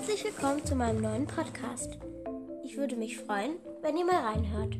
Herzlich willkommen zu meinem neuen Podcast. Ich würde mich freuen, wenn ihr mal reinhört.